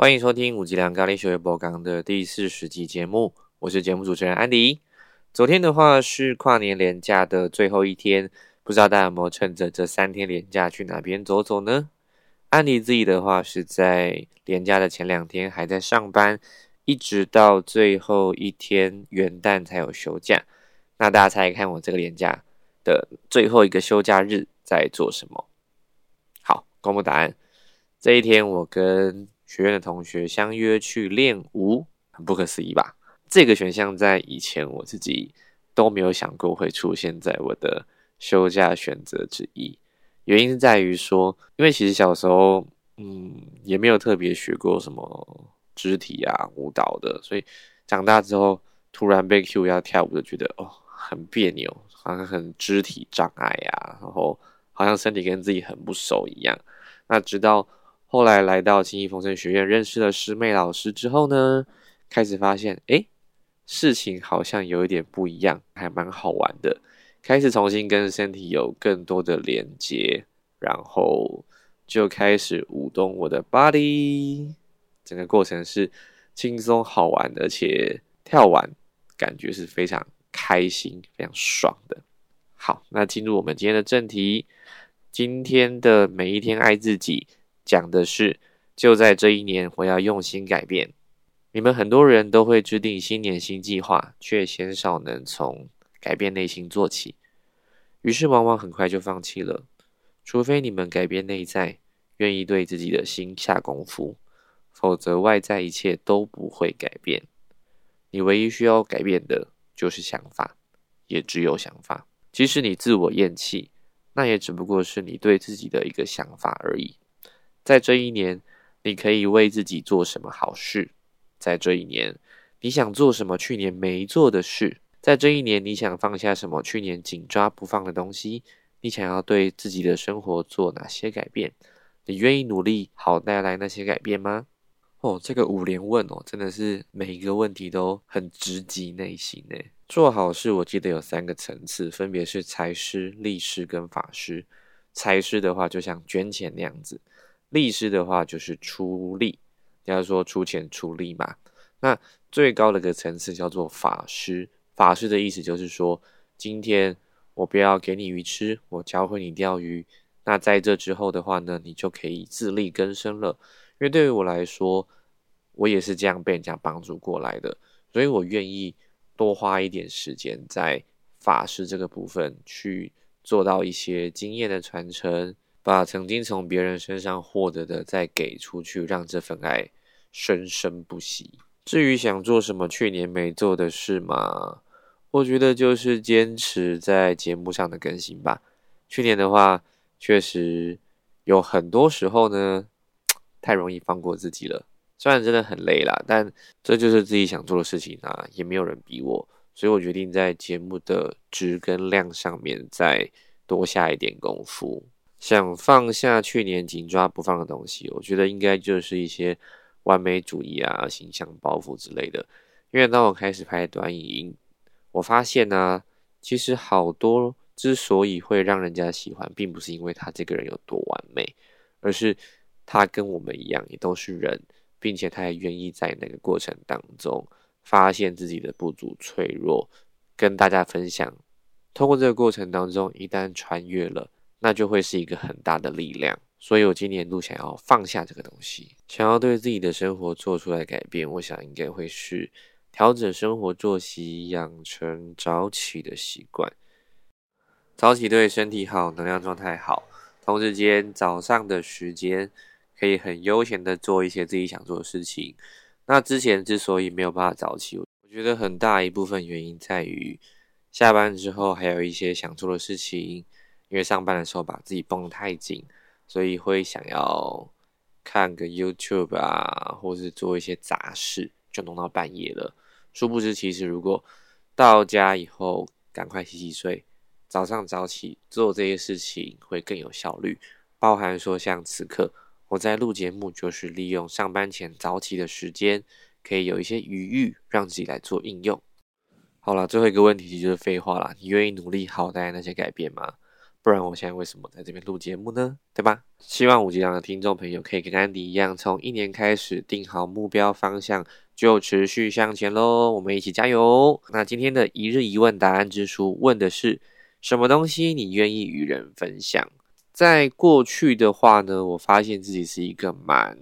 欢迎收听五吉良咖喱学播讲的第四十集节目，我是节目主持人安迪。昨天的话是跨年连假的最后一天，不知道大家有没有趁着这三天连假去哪边走走呢？安迪自己的话是在连假的前两天还在上班，一直到最后一天元旦才有休假。那大家猜一看我这个连假的最后一个休假日在做什么？好，公布答案。这一天我跟学院的同学相约去练舞，很不可思议吧？这个选项在以前我自己都没有想过会出现在我的休假选择之一。原因是在于说，因为其实小时候，嗯，也没有特别学过什么肢体啊、舞蹈的，所以长大之后突然被 Q 要跳舞，就觉得哦，很别扭，好像很肢体障碍啊，然后好像身体跟自己很不熟一样。那直到后来来到青艺丰盛学院，认识了师妹老师之后呢，开始发现，哎。事情好像有一点不一样，还蛮好玩的。开始重新跟身体有更多的连接，然后就开始舞动我的 body。整个过程是轻松好玩，而且跳完感觉是非常开心、非常爽的。好，那进入我们今天的正题。今天的每一天爱自己，讲的是就在这一年，我要用心改变。你们很多人都会制定新年新计划，却鲜少能从改变内心做起，于是往往很快就放弃了。除非你们改变内在，愿意对自己的心下功夫，否则外在一切都不会改变。你唯一需要改变的就是想法，也只有想法。即使你自我厌弃，那也只不过是你对自己的一个想法而已。在这一年，你可以为自己做什么好事？在这一年，你想做什么？去年没做的事。在这一年，你想放下什么？去年紧抓不放的东西。你想要对自己的生活做哪些改变？你愿意努力好带来那些改变吗？哦，这个五连问哦，真的是每一个问题都很直击内心呢。做好事，我记得有三个层次，分别是财师、力师跟法师。财师的话，就像捐钱那样子；力师的话，就是出力。要说出钱出力嘛，那最高的一个层次叫做法师。法师的意思就是说，今天我不要给你鱼吃，我教会你钓鱼。那在这之后的话呢，你就可以自力更生了。因为对于我来说，我也是这样被人家帮助过来的，所以我愿意多花一点时间在法师这个部分去做到一些经验的传承，把曾经从别人身上获得的再给出去，让这份爱。生生不息。至于想做什么去年没做的事嘛，我觉得就是坚持在节目上的更新吧。去年的话，确实有很多时候呢，太容易放过自己了。虽然真的很累啦，但这就是自己想做的事情啊，也没有人逼我，所以我决定在节目的质跟量上面再多下一点功夫。想放下去年紧抓不放的东西，我觉得应该就是一些。完美主义啊，形象包袱之类的。因为当我开始拍短影音，我发现呢，其实好多之所以会让人家喜欢，并不是因为他这个人有多完美，而是他跟我们一样，也都是人，并且他也愿意在那个过程当中发现自己的不足、脆弱，跟大家分享。通过这个过程当中，一旦穿越了，那就会是一个很大的力量。所以我今年度想要放下这个东西，想要对自己的生活做出来改变。我想应该会是调整生活作息，养成早起的习惯。早起对身体好，能量状态好，同时间早上的时间可以很悠闲的做一些自己想做的事情。那之前之所以没有办法早起，我觉得很大一部分原因在于下班之后还有一些想做的事情，因为上班的时候把自己绷太紧。所以会想要看个 YouTube 啊，或是做一些杂事，就弄到半夜了。殊不知，其实如果到家以后赶快洗洗睡，早上早起做这些事情会更有效率。包含说像此刻我在录节目，就是利用上班前早起的时间，可以有一些余裕，让自己来做应用。好了，最后一个问题就是废话啦，你愿意努力好带来那些改变吗？不然我现在为什么在这边录节目呢？对吧？希望五级堂的听众朋友可以跟安迪一样，从一年开始定好目标方向，就持续向前喽。我们一起加油！那今天的一日一问答案之书问的是什么东西？你愿意与人分享？在过去的话呢，我发现自己是一个蛮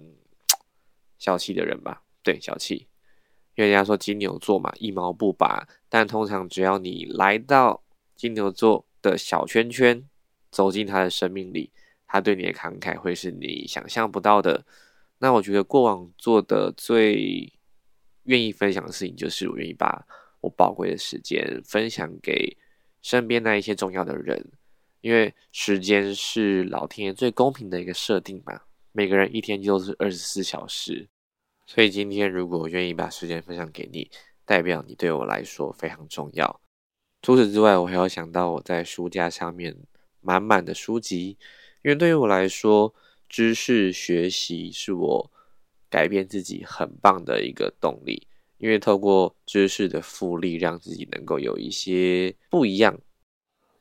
小气的人吧？对，小气。因为人家说金牛座嘛，一毛不拔，但通常只要你来到金牛座的小圈圈。走进他的生命里，他对你的慷慨会是你想象不到的。那我觉得过往做的最愿意分享的事情，就是我愿意把我宝贵的时间分享给身边那一些重要的人，因为时间是老天爷最公平的一个设定嘛。每个人一天就是二十四小时，所以今天如果我愿意把时间分享给你，代表你对我来说非常重要。除此之外，我还要想到我在书架上面。满满的书籍，因为对于我来说，知识学习是我改变自己很棒的一个动力。因为透过知识的复利，让自己能够有一些不一样。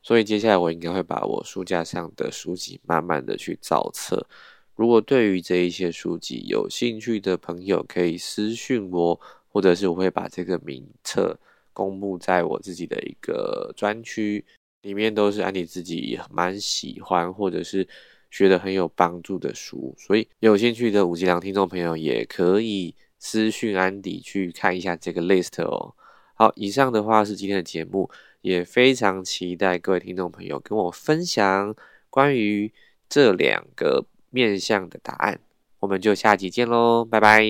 所以接下来我应该会把我书架上的书籍慢慢的去造册。如果对于这一些书籍有兴趣的朋友，可以私讯我，或者是我会把这个名册公布在我自己的一个专区。里面都是安迪自己蛮喜欢，或者是学的很有帮助的书，所以有兴趣的五级良听众朋友也可以私讯安迪去看一下这个 list 哦。好，以上的话是今天的节目，也非常期待各位听众朋友跟我分享关于这两个面向的答案。我们就下集见喽，拜拜。